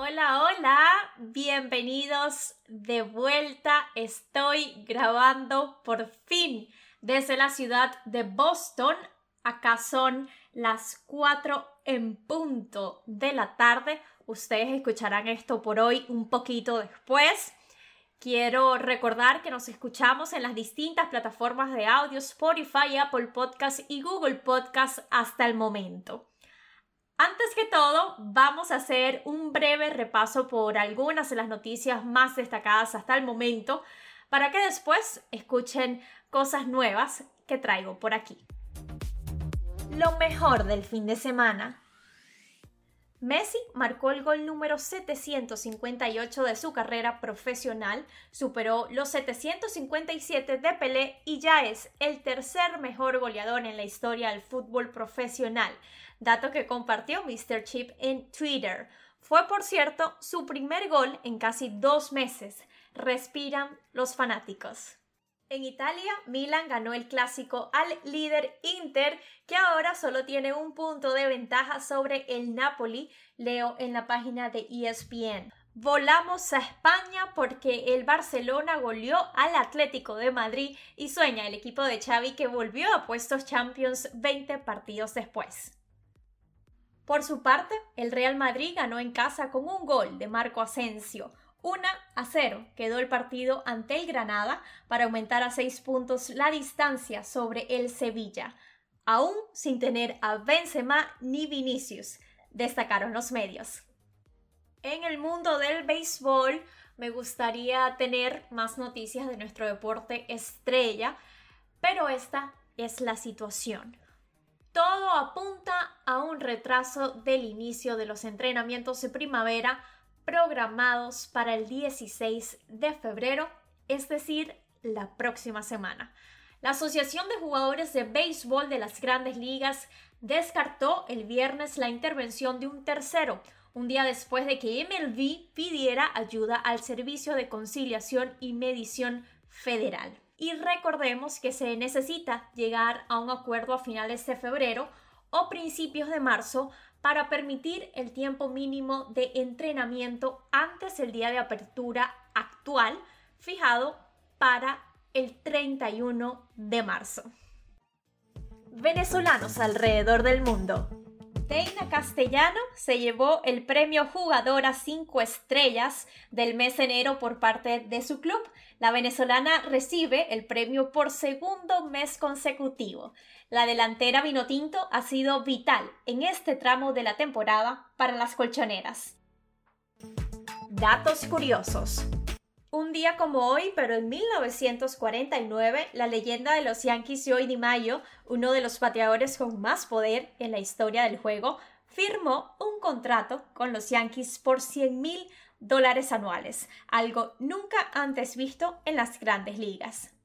Hola, hola, bienvenidos de vuelta. Estoy grabando por fin desde la ciudad de Boston. Acá son las 4 en punto de la tarde. Ustedes escucharán esto por hoy un poquito después. Quiero recordar que nos escuchamos en las distintas plataformas de audio, Spotify, Apple Podcast y Google Podcast hasta el momento. Antes que todo, vamos a hacer un breve repaso por algunas de las noticias más destacadas hasta el momento para que después escuchen cosas nuevas que traigo por aquí. Lo mejor del fin de semana. Messi marcó el gol número 758 de su carrera profesional, superó los 757 de Pelé y ya es el tercer mejor goleador en la historia del fútbol profesional, dato que compartió Mr. Chip en Twitter. Fue, por cierto, su primer gol en casi dos meses. Respiran los fanáticos. En Italia, Milan ganó el clásico al líder Inter, que ahora solo tiene un punto de ventaja sobre el Napoli, leo en la página de ESPN. Volamos a España porque el Barcelona goleó al Atlético de Madrid y sueña el equipo de Xavi que volvió a puestos Champions 20 partidos después. Por su parte, el Real Madrid ganó en casa con un gol de Marco Asensio. 1 a 0 quedó el partido ante el Granada para aumentar a 6 puntos la distancia sobre el Sevilla, aún sin tener a Benzema ni Vinicius, destacaron los medios. En el mundo del béisbol me gustaría tener más noticias de nuestro deporte estrella, pero esta es la situación. Todo apunta a un retraso del inicio de los entrenamientos de primavera programados para el 16 de febrero, es decir, la próxima semana. La Asociación de Jugadores de Béisbol de las Grandes Ligas descartó el viernes la intervención de un tercero, un día después de que MLB pidiera ayuda al Servicio de Conciliación y Medición Federal. Y recordemos que se necesita llegar a un acuerdo a finales de febrero o principios de marzo para permitir el tiempo mínimo de entrenamiento antes del día de apertura actual fijado para el 31 de marzo. Venezolanos alrededor del mundo. Teina Castellano se llevó el premio Jugadora 5 Estrellas del mes de enero por parte de su club. La venezolana recibe el premio por segundo mes consecutivo. La delantera Vinotinto ha sido vital en este tramo de la temporada para las colchoneras. Datos curiosos. Un día como hoy, pero en 1949, la leyenda de los Yankees Joey DiMaggio, uno de los pateadores con más poder en la historia del juego, firmó un contrato con los Yankees por 100 mil dólares anuales, algo nunca antes visto en las grandes ligas.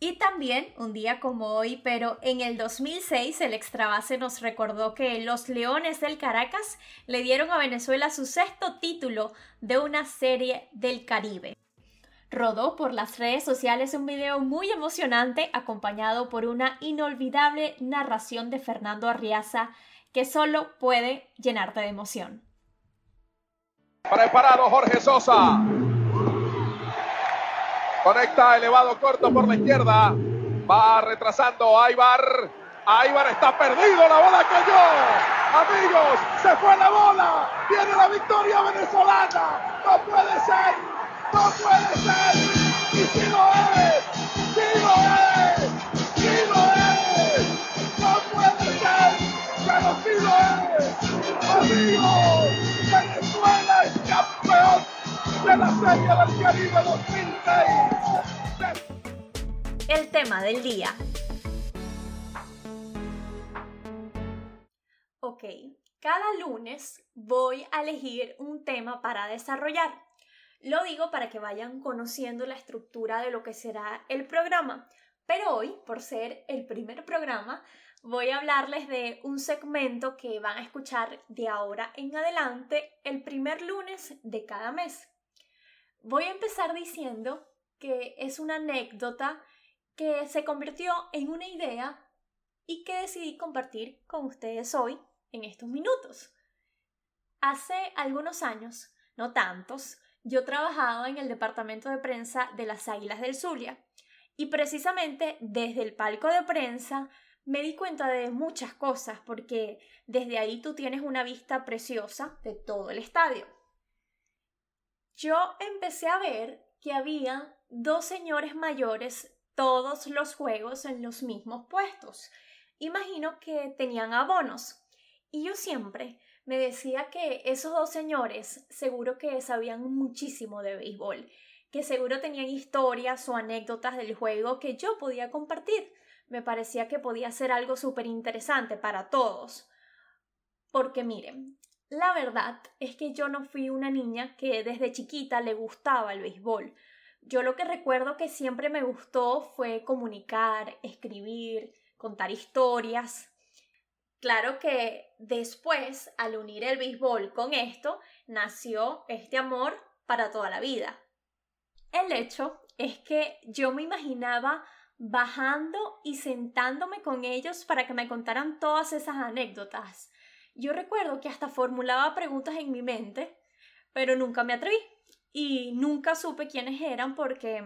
Y también, un día como hoy, pero en el 2006, el extrabase nos recordó que los Leones del Caracas le dieron a Venezuela su sexto título de una serie del Caribe. Rodó por las redes sociales un video muy emocionante acompañado por una inolvidable narración de Fernando Arriaza que solo puede llenarte de emoción. Preparado Jorge Sosa. Conecta elevado corto por la izquierda. Va retrasando Aibar. Aibar está perdido. La bola cayó. Amigos, se fue la bola. Viene la victoria venezolana. No puede ser. No puede ser. Y si lo es. De la Serie del Caribe 2006. El tema del día. Ok, cada lunes voy a elegir un tema para desarrollar. Lo digo para que vayan conociendo la estructura de lo que será el programa. Pero hoy, por ser el primer programa, voy a hablarles de un segmento que van a escuchar de ahora en adelante el primer lunes de cada mes. Voy a empezar diciendo que es una anécdota que se convirtió en una idea y que decidí compartir con ustedes hoy en estos minutos. Hace algunos años, no tantos, yo trabajaba en el departamento de prensa de las Águilas del Zulia y precisamente desde el palco de prensa me di cuenta de muchas cosas porque desde ahí tú tienes una vista preciosa de todo el estadio. Yo empecé a ver que había dos señores mayores todos los juegos en los mismos puestos. Imagino que tenían abonos. Y yo siempre me decía que esos dos señores seguro que sabían muchísimo de béisbol, que seguro tenían historias o anécdotas del juego que yo podía compartir. Me parecía que podía ser algo súper interesante para todos. Porque miren, la verdad es que yo no fui una niña que desde chiquita le gustaba el béisbol. Yo lo que recuerdo que siempre me gustó fue comunicar, escribir, contar historias. Claro que después, al unir el béisbol con esto, nació este amor para toda la vida. El hecho es que yo me imaginaba bajando y sentándome con ellos para que me contaran todas esas anécdotas. Yo recuerdo que hasta formulaba preguntas en mi mente, pero nunca me atreví y nunca supe quiénes eran porque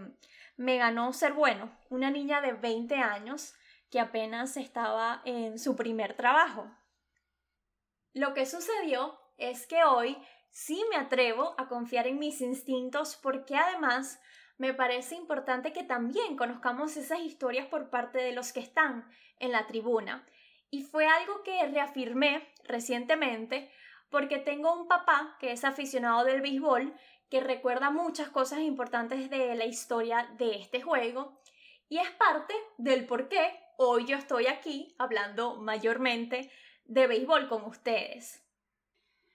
me ganó ser bueno, una niña de 20 años que apenas estaba en su primer trabajo. Lo que sucedió es que hoy sí me atrevo a confiar en mis instintos porque además me parece importante que también conozcamos esas historias por parte de los que están en la tribuna. Y fue algo que reafirmé recientemente porque tengo un papá que es aficionado del béisbol que recuerda muchas cosas importantes de la historia de este juego y es parte del por qué hoy yo estoy aquí hablando mayormente de béisbol con ustedes.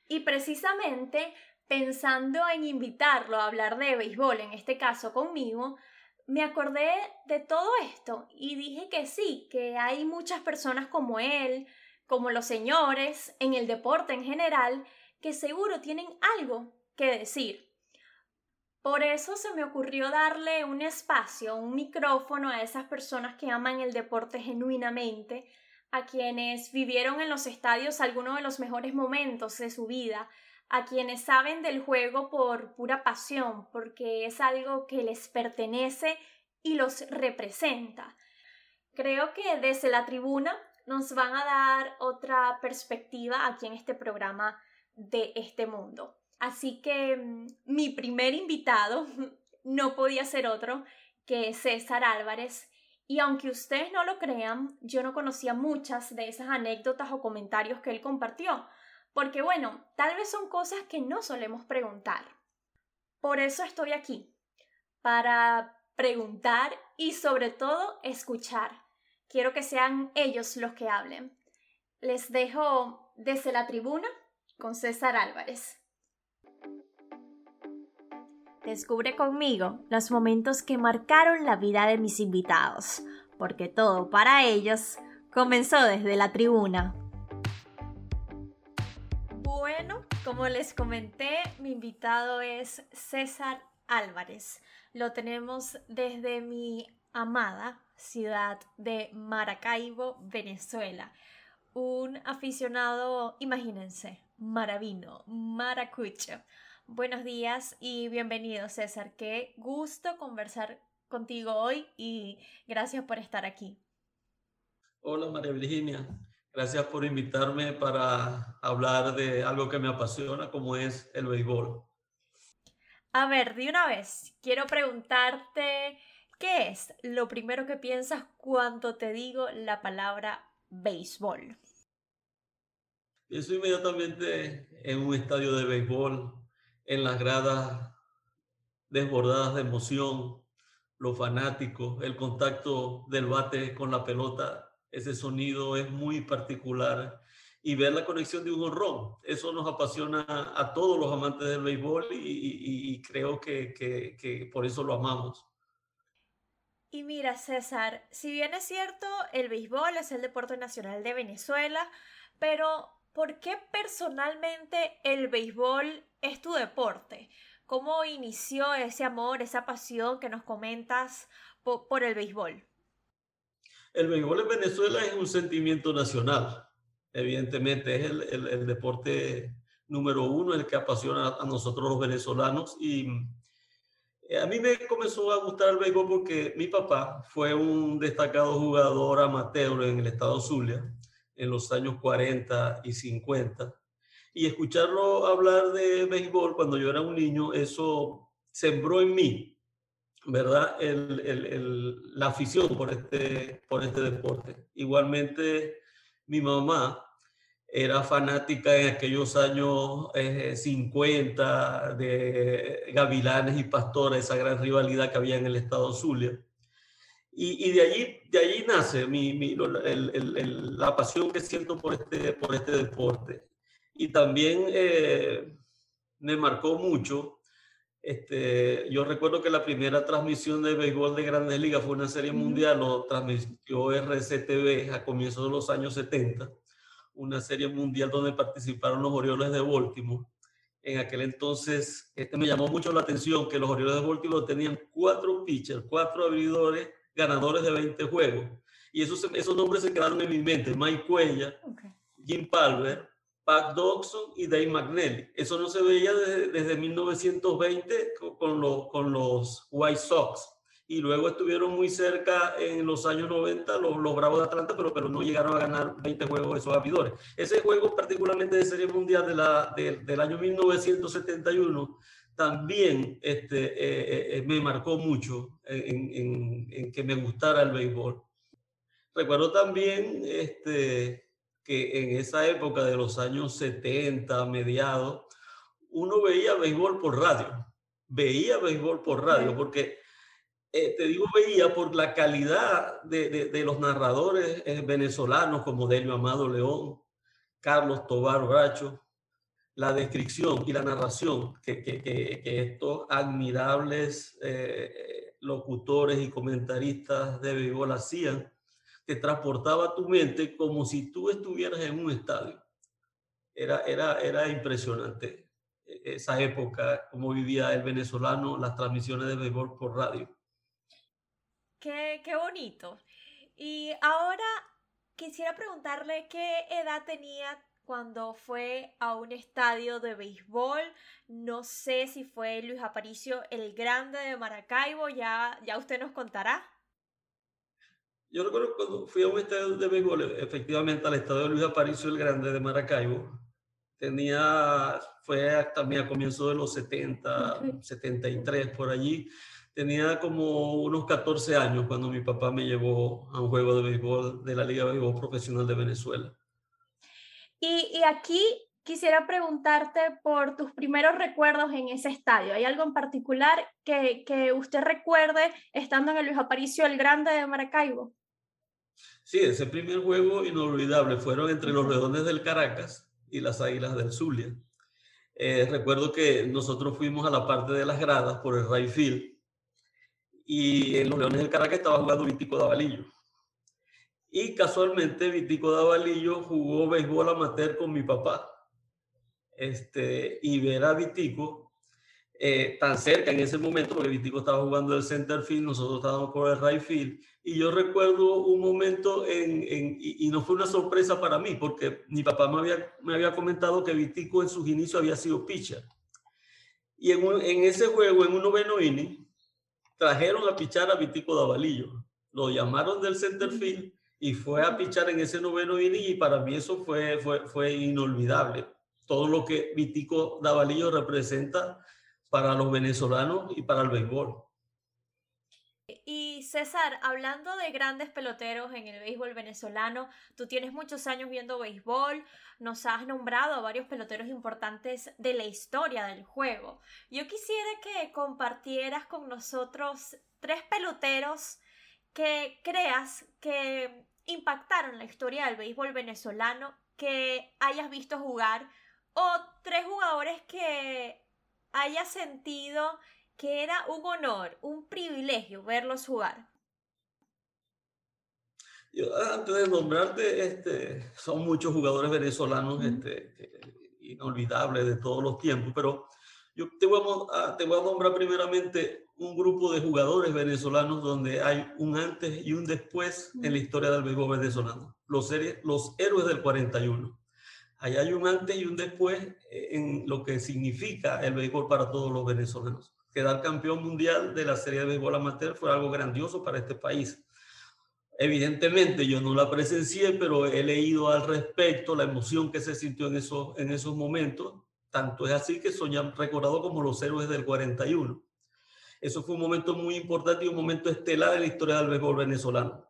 Y precisamente pensando en invitarlo a hablar de béisbol, en este caso conmigo, me acordé de todo esto y dije que sí, que hay muchas personas como él, como los señores, en el deporte en general, que seguro tienen algo que decir. Por eso se me ocurrió darle un espacio, un micrófono a esas personas que aman el deporte genuinamente, a quienes vivieron en los estadios algunos de los mejores momentos de su vida, a quienes saben del juego por pura pasión, porque es algo que les pertenece y los representa. Creo que desde la tribuna nos van a dar otra perspectiva aquí en este programa de este mundo. Así que mm, mi primer invitado no podía ser otro que César Álvarez. Y aunque ustedes no lo crean, yo no conocía muchas de esas anécdotas o comentarios que él compartió, porque bueno, tal vez son cosas que no solemos preguntar. Por eso estoy aquí, para preguntar y sobre todo escuchar. Quiero que sean ellos los que hablen. Les dejo desde la tribuna con César Álvarez. Descubre conmigo los momentos que marcaron la vida de mis invitados, porque todo para ellos comenzó desde la tribuna. Como les comenté, mi invitado es César Álvarez. Lo tenemos desde mi amada ciudad de Maracaibo, Venezuela. Un aficionado, imagínense, maravino, maracucho Buenos días y bienvenido César. Qué gusto conversar contigo hoy y gracias por estar aquí. Hola María Virginia, gracias por invitarme para hablar de algo que me apasiona como es el béisbol. A ver, de una vez, quiero preguntarte, ¿qué es lo primero que piensas cuando te digo la palabra béisbol? Pienso inmediatamente en un estadio de béisbol, en las gradas desbordadas de emoción, los fanáticos, el contacto del bate con la pelota, ese sonido es muy particular y ver la conexión de un honrón. Eso nos apasiona a todos los amantes del béisbol y, creo que, que por eso lo amamos. Y mira, César, si bien es cierto, el béisbol es el deporte nacional de Venezuela, pero ¿por qué personalmente el béisbol es tu deporte? ¿Cómo inició ese amor, esa pasión que nos comentas por, el béisbol? El béisbol en Venezuela es un sentimiento nacional. Evidentemente es el, deporte número uno, el que apasiona a nosotros los venezolanos. Y eh, a mí me comenzó a gustar el béisbol porque mi papá fue un destacado jugador amateur en el estado Zulia en los años 40 y 50 y escucharlo hablar de béisbol cuando yo era un niño, eso sembró en mí, ¿verdad? El, el, la afición por este, por este deporte. Igualmente, mi mamá era fanática en aquellos años 50 eh, de Gavilanes y Pastores, esa gran rivalidad que había en el estado Zulia. Y, y, de, allí, de allí nace mi, mi, la pasión que siento por este, por este deporte y también eh, me marcó mucho. Este, yo recuerdo que la primera transmisión de béisbol de Grandes Ligas fue una serie mundial, lo transmitió RCTV a comienzos de los años 70, una serie mundial donde participaron los Orioles de Baltimore. En aquel entonces, este me llamó mucho la atención que los Orioles de Baltimore tenían cuatro pitchers, cuatro abridores ganadores de 20 juegos. Y esos, esos nombres se quedaron en mi mente. Mike Cuella, Jim Palmer, Pat Dodson y Dave McNally. Eso no se veía desde, 1920 con, los, White Sox. Y luego estuvieron muy cerca en los años 90 los, los Bravos de Atlanta, pero, no llegaron a ganar 20 juegos esos abridores. Ese juego, particularmente de Serie Mundial de del año 1971, también este, eh, eh, me marcó mucho en, que me gustara el béisbol. Recuerdo también este, que en esa época de los años 70, mediados, uno veía béisbol por radio. Veía béisbol por radio, porque eh, te digo veía por la calidad de, de, los narradores eh, venezolanos como Delio Amado León, Carlos Tobar Bracho, la descripción y la narración que, que, que, estos admirables eh, locutores y comentaristas de béisbol hacían te transportaba tu mente como si tú estuvieras en un estadio. Era, era, era impresionante e, esa época, cómo vivía el venezolano las transmisiones de béisbol por radio. Qué, qué bonito. Y ahora quisiera preguntarle qué edad tenía cuando fue a un estadio de béisbol. No sé si fue Luis Aparicio el Grande de Maracaibo, ya, ya usted nos contará. Yo recuerdo cuando fui a un estadio de béisbol, efectivamente al estadio Luis Aparicio el Grande de Maracaibo, tenía, fue también a comienzos de los 70, 73 por allí, tenía como unos 14 años cuando mi papá me llevó a un juego de béisbol de la Liga de Béisbol Profesional de Venezuela. Y, y aquí quisiera preguntarte por tus primeros recuerdos en ese estadio. ¿Hay algo en particular que, que usted recuerde estando en el Luis Aparicio el Grande de Maracaibo? Sí, ese primer juego inolvidable fueron entre los Leones del Caracas y las Águilas del Zulia. Eh, recuerdo que nosotros fuimos a la parte de las gradas por el Rayfield y en los Leones del Caracas estaba jugando Vitico Davalillo. Y casualmente Vitico Davalillo jugó béisbol amateur con mi papá. Este, y ver a Vitico eh, tan cerca en ese momento, porque Vitico estaba jugando el center field, nosotros estábamos por el right field, y yo recuerdo un momento, en, en y, no fue una sorpresa para mí, porque mi papá me había, me había comentado que Vitico en sus inicios había sido pitcher. Y en, en ese juego, en un noveno inning, trajeron a pichar a Vitico Davalillo. Lo llamaron del center field y fue a pichar en ese noveno inning y para mí eso fue, fue, fue inolvidable. Todo lo que Vitico Davalillo representa para los venezolanos y para el béisbol. Y César, hablando de grandes peloteros en el béisbol venezolano, tú tienes muchos años viendo béisbol, nos has nombrado a varios peloteros importantes de la historia del juego. Yo quisiera que compartieras con nosotros tres peloteros que creas que impactaron la historia del béisbol venezolano que hayas visto jugar o tres jugadores que hayas sentido que era un honor, un privilegio verlos jugar? antes de nombrarte, este, son muchos jugadores venezolanos este, inolvidables de todos los tiempos, pero yo te voy, a, te voy a nombrar primeramente un grupo de jugadores venezolanos donde hay un antes y un después en la historia del béisbol venezolano. Los, los héroes del 41. Ahí hay un antes y un después en lo que significa el béisbol para todos los venezolanos. Quedar campeón mundial de la serie de béisbol amateur fue algo grandioso para este país. Evidentemente yo no la presencié, pero he leído al respecto la emoción que se sintió en esos, en esos momentos tanto es así que son recordados como los héroes del 41. Eso fue un momento muy importante y un momento estelar en la historia del béisbol venezolano.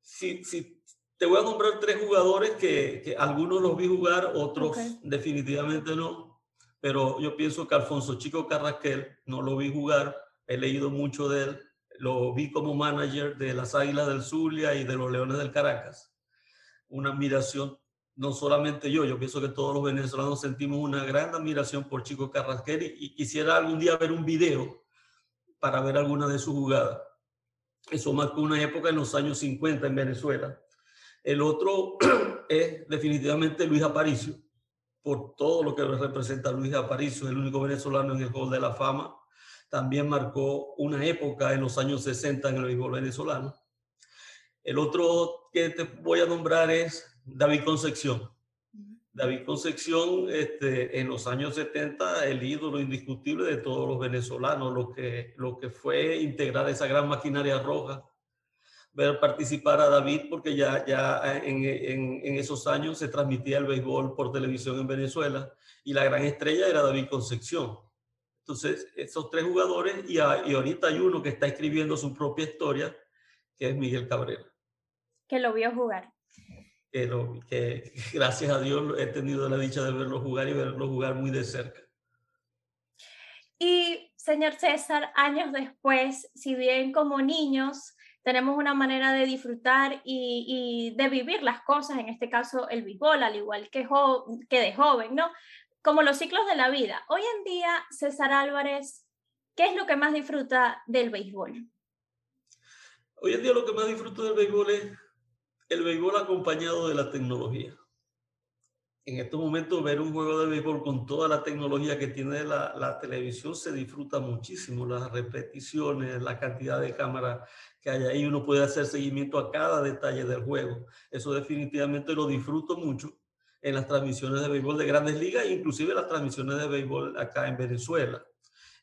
Si, si te voy a nombrar tres jugadores que, que algunos los vi jugar, otros definitivamente no, pero yo pienso que Alfonso Chico Carrasquel no lo vi jugar, he leído mucho de él, lo vi como manager de las Águilas del Zulia y de los Leones del Caracas. Una admiración no solamente yo, yo pienso que todos los venezolanos sentimos una gran admiración por Chico Carrasquel y, quisiera algún día ver un video para ver alguna de sus jugadas. Eso marcó una época en los años 50 en Venezuela. El otro es definitivamente Luis Aparicio, por todo lo que representa Luis Aparicio, el único venezolano en el Hall de la Fama. También marcó una época en los años 60 en el béisbol venezolano. El otro que te voy a nombrar es David Concepción. David Concepción, este, en los años 70, el ídolo indiscutible de todos los venezolanos, lo que, lo que fue integrar esa gran maquinaria roja, ver participar a David, porque ya, ya en, en, en esos años se transmitía el béisbol por televisión en Venezuela y la gran estrella era David Concepción. Entonces, esos tres jugadores, y, y ahorita hay uno que está escribiendo su propia historia, que es Miguel Cabrera. Que lo vio jugar que, gracias a Dios he tenido la dicha de verlo jugar y verlo jugar muy de cerca. Y señor César, años después, si bien como niños tenemos una manera de disfrutar y, de vivir las cosas, en este caso el béisbol, al igual que, que de joven, ¿no? Como los ciclos de la vida. Hoy en día, César Álvarez, ¿qué es lo que más disfruta del béisbol? Hoy en día lo que más disfruto del béisbol es el béisbol acompañado de la tecnología. En estos momentos ver un juego de béisbol con toda la tecnología que tiene la, televisión se disfruta muchísimo, las repeticiones, la cantidad de cámaras que hay ahí, uno puede hacer seguimiento a cada detalle del juego. Eso definitivamente lo disfruto mucho en las transmisiones de béisbol de grandes ligas, inclusive las transmisiones de béisbol acá en Venezuela.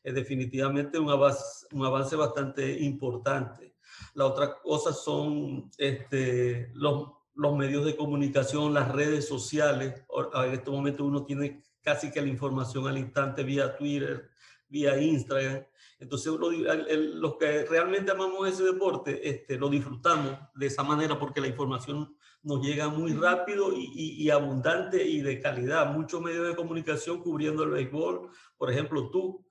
Es definitivamente un avance, un avance bastante importante. La otra cosa son este, los, los medios de comunicación, las redes sociales. En este momento uno tiene casi que la información al instante vía Twitter, vía Instagram. Entonces, los que realmente amamos ese deporte, este, lo disfrutamos de esa manera porque la información nos llega muy rápido y, y, abundante y de calidad. Muchos medios de comunicación cubriendo el béisbol. Por ejemplo, tú,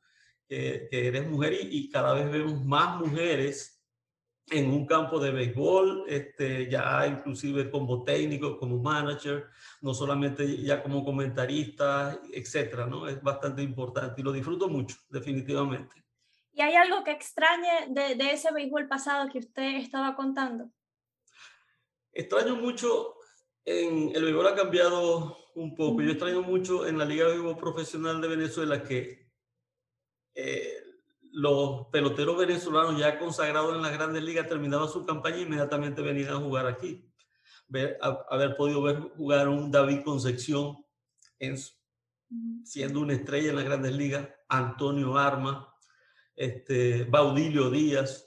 que, eres mujer y, y, cada vez vemos más mujeres en un campo de béisbol, este, ya inclusive como técnico, como manager, no solamente ya como comentarista, etcétera, ¿no? Es bastante importante y lo disfruto mucho, definitivamente. ¿Y hay algo que extrañe de, de ese béisbol pasado que usted estaba contando? Extraño mucho, en, el béisbol ha cambiado un poco, yo extraño mucho en la Liga de Béisbol Profesional de Venezuela que eh, los peloteros venezolanos ya consagrados en las grandes ligas terminaban su campaña e inmediatamente venían a jugar aquí. Ver, haber podido ver jugar un David Concepción en, siendo una estrella en las grandes ligas, Antonio Arma, este, Baudilio Díaz,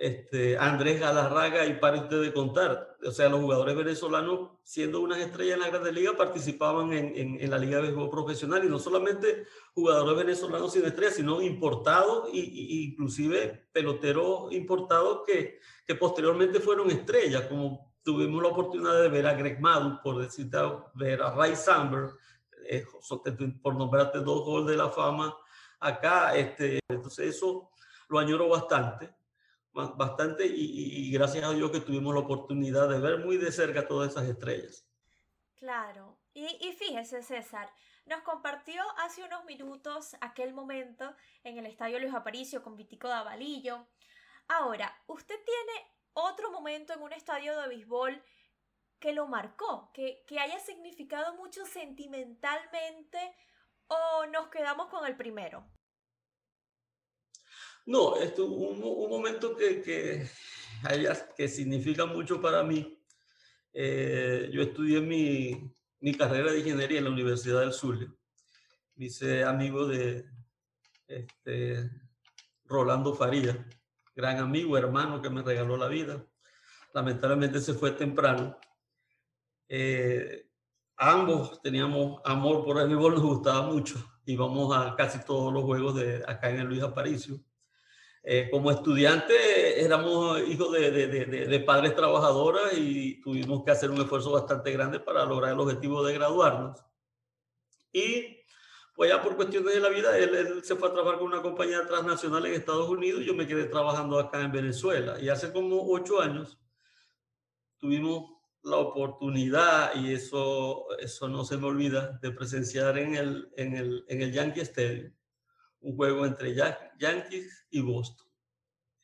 este, Andrés Galarraga y para usted de contar. O sea, los jugadores venezolanos, siendo unas estrellas en la Grandes Liga, participaban en, en, la Liga de Béisbol Profesional y no solamente jugadores venezolanos sin estrellas, sino importados y, inclusive peloteros importados que, que posteriormente fueron estrellas, como tuvimos la oportunidad de ver a Greg Madu, por decirte, ver a Ray Samberg, eh, por nombrarte dos goles de la fama acá. Este, entonces eso lo añoro bastante bastante y, gracias a Dios que tuvimos la oportunidad de ver muy de cerca todas esas estrellas. Claro, y, y fíjese César, nos compartió hace unos minutos aquel momento en el Estadio Luis Aparicio con Vitico Davalillo. Ahora, ¿usted tiene otro momento en un estadio de béisbol que lo marcó, que, que haya significado mucho sentimentalmente o nos quedamos con el primero? No, esto un, un momento que, que, que significa mucho para mí. Eh, yo estudié mi, mi, carrera de ingeniería en la Universidad del Zulia. Me hice amigo de este, Rolando Faría, gran amigo, hermano que me regaló la vida. Lamentablemente se fue temprano. Eh, ambos teníamos amor por el béisbol, nos gustaba mucho. Íbamos a casi todos los juegos de acá en el Luis Aparicio. Eh, como estudiante éramos hijos de, de, de, de, padres trabajadoras y tuvimos que hacer un esfuerzo bastante grande para lograr el objetivo de graduarnos. Y pues ya por cuestiones de la vida, él, se fue a trabajar con una compañía transnacional en Estados Unidos y yo me quedé trabajando acá en Venezuela. Y hace como ocho años tuvimos la oportunidad, y eso, eso no se me olvida, de presenciar en el, en el, en el Yankee Stadium un juego entre Yankees y Boston.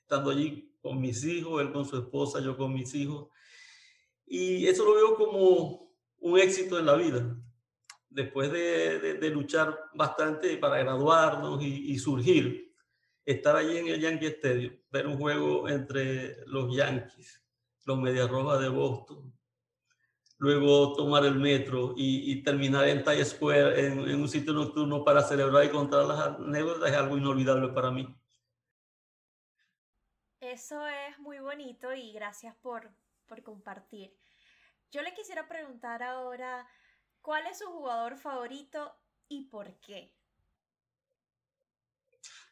Estando allí con mis hijos, él con su esposa, yo con mis hijos. Y eso lo veo como un éxito en la vida. Después de, luchar bastante para graduarnos y, y, surgir, estar allí en el Yankee Stadium, ver un juego entre los Yankees, los Medias Rojas de Boston, luego tomar el metro y, terminar en Times Square en, un sitio nocturno para celebrar y contar las anécdotas es algo inolvidable para mí. Eso es muy bonito y gracias por, por compartir. Yo le quisiera preguntar ahora, ¿cuál es su jugador favorito y por qué?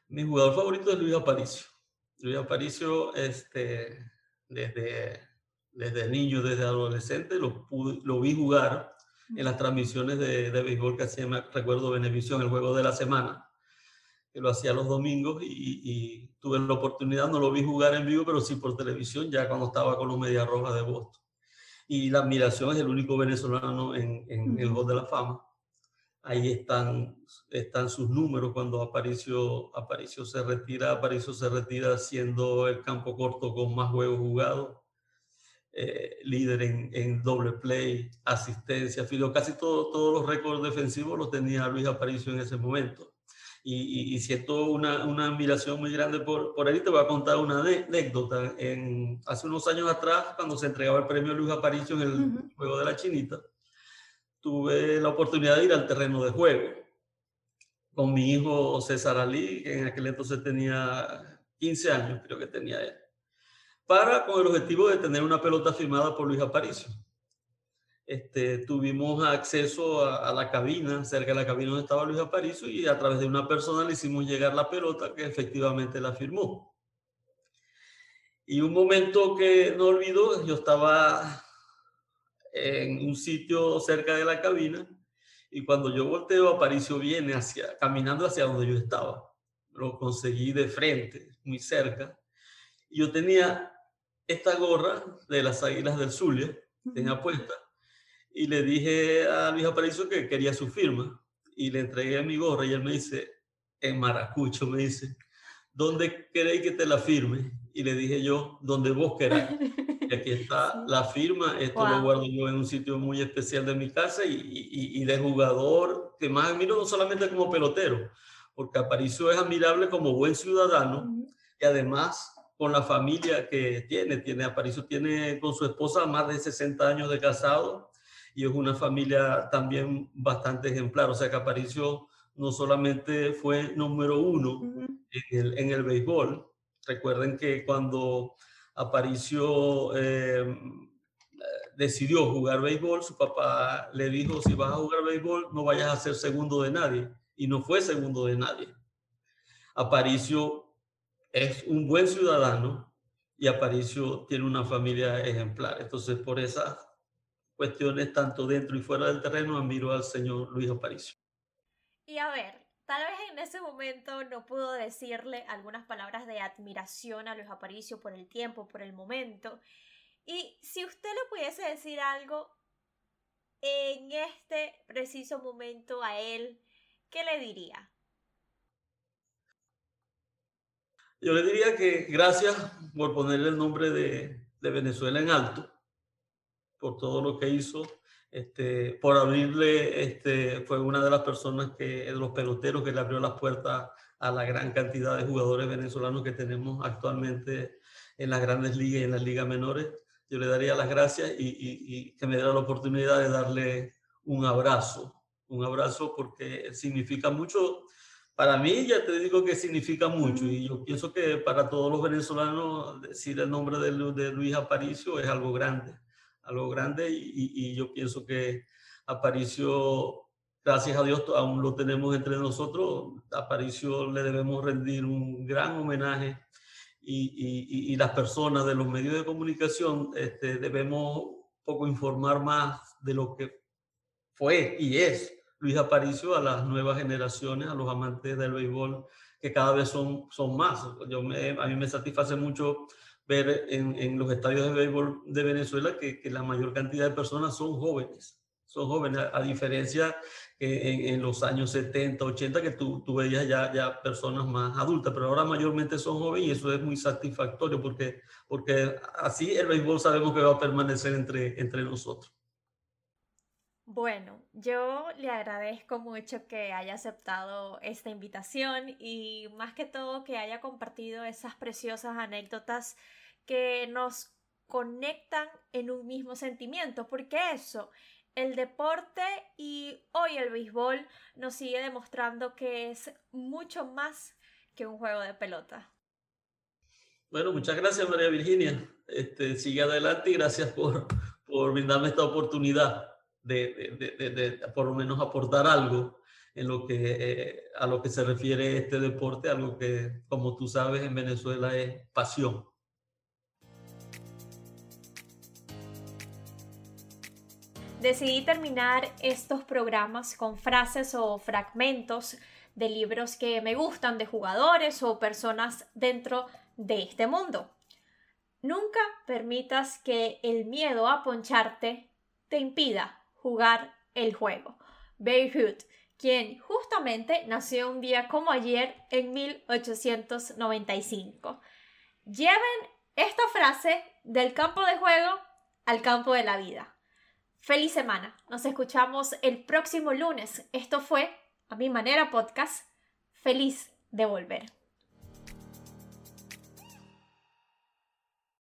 Mi jugador favorito es Luis Aparicio. Luis Aparicio, este, desde desde niño, desde adolescente, lo, lo vi jugar en las transmisiones de, de béisbol que hacía, me recuerdo, Benevisión, el juego de la semana, que lo hacía los domingos y, tuve la oportunidad, no lo vi jugar en vivo, pero sí por televisión, ya cuando estaba con los Medias Rojas de Boston. Y la admiración es el único venezolano en, en el Gol de la Fama. Ahí están, están sus números cuando Aparicio, Aparicio se retira. Aparicio se retira siendo el campo corto con más juegos jugados eh, líder en, doble play, asistencia, filo, casi todo, todos los récords defensivos los tenía Luis Aparicio en ese momento. Y, y, siento una, una, admiración muy grande por, por él. Y te voy a contar una anécdota. En, hace unos años atrás, cuando se entregaba el premio Luis Aparicio en el Juego de la Chinita, tuve la oportunidad de ir al terreno de juego con mi hijo César Ali, que en aquel entonces tenía 15 años, creo que tenía él para con el objetivo de tener una pelota firmada por Luis Aparicio. Este, tuvimos acceso a, la cabina, cerca de la cabina donde estaba Luis Aparicio, y a través de una persona le hicimos llegar la pelota que efectivamente la firmó. Y un momento que no olvido, yo estaba en un sitio cerca de la cabina y cuando yo volteo, Aparicio viene hacia, caminando hacia donde yo estaba. Lo conseguí de frente, muy cerca. Y yo tenía esta gorra de las Águilas del Zulia, tenía puesta, y le dije a Luis Aparicio que quería su firma, y le entregué mi gorra, y él me dice, en maracucho, me dice, ¿dónde queréis que te la firme? Y le dije yo, donde vos queráis. Y aquí está la firma, esto lo guardo yo en un sitio muy especial de mi casa y, y, y de jugador que más admiro no solamente como pelotero, porque Aparicio es admirable como buen ciudadano y además con la familia que tiene. Tiene Aparicio tiene con su esposa más de 60 años de casado y es una familia también bastante ejemplar. O sea que Aparicio no solamente fue número uno en, el, en, el, béisbol. Recuerden que cuando Aparicio em, decidió jugar béisbol, su papá le dijo, si vas a jugar béisbol, no vayas a ser segundo de nadie. Y no fue segundo de nadie. Aparicio es un buen ciudadano y Aparicio tiene una familia ejemplar. Entonces, por esas cuestiones, tanto dentro y fuera del terreno, admiro al señor Luis Aparicio. Y a ver, tal vez en ese momento no pudo decirle algunas palabras de admiración a Luis Aparicio por el tiempo, por el momento. Y si usted le pudiese decir algo en este preciso momento a él, ¿qué le diría? Yo le diría que gracias por ponerle el nombre de, de Venezuela en alto, por todo lo que hizo, este, por abrirle, este, fue una de las personas que, los peloteros que le abrió las puertas a la gran cantidad de jugadores venezolanos que tenemos actualmente en las grandes ligas y en las ligas menores. Yo le daría las gracias y, y que me diera la oportunidad de darle un abrazo, un abrazo porque significa mucho. Para mí, ya te digo que significa mucho y yo pienso que para todos los venezolanos decir el nombre de, de Luis Aparicio es algo grande algo grande y, y, yo pienso que Aparicio, gracias a Dios, aún lo tenemos entre nosotros. Aparicio le debemos rendir un gran homenaje y, y las personas de los medios de comunicación este, debemos poco informar más de lo que fue y es Luis Aparicio a las nuevas generaciones, a los amantes del béisbol, que cada vez son, son más. Yo me, a mí me satisface mucho ver en, en, los estadios de béisbol de Venezuela que, que, la mayor cantidad de personas son jóvenes. Son jóvenes, a, diferencia que en, en, los años 70, 80, que tú, tú veías ya, ya personas más adultas, pero ahora mayormente son jóvenes y eso es muy satisfactorio porque, porque así el béisbol sabemos que va a permanecer entre, entre nosotros. Bueno, yo le agradezco mucho que haya aceptado esta invitación y más que todo que haya compartido esas preciosas anécdotas que nos conectan en un mismo sentimiento, porque eso, el deporte y hoy el béisbol nos sigue demostrando que es mucho más que un juego de pelota. Bueno, muchas gracias María Virginia. Este, sigue adelante y gracias por, por brindarme esta oportunidad de, por lo menos aportar algo en lo que, eh, a lo que se refiere este deporte, algo que, como tú sabes, en Venezuela es pasión. Decidí terminar estos programas con frases o fragmentos de libros que me gustan de jugadores o personas dentro de este mundo. Nunca permitas que el miedo a poncharte te impida jugar el juego. Hood, quien justamente nació un día como ayer en 1895. Lleven esta frase del campo de juego al campo de la vida. Feliz semana. Nos escuchamos el próximo lunes. Esto fue A mi manera podcast. Feliz de volver.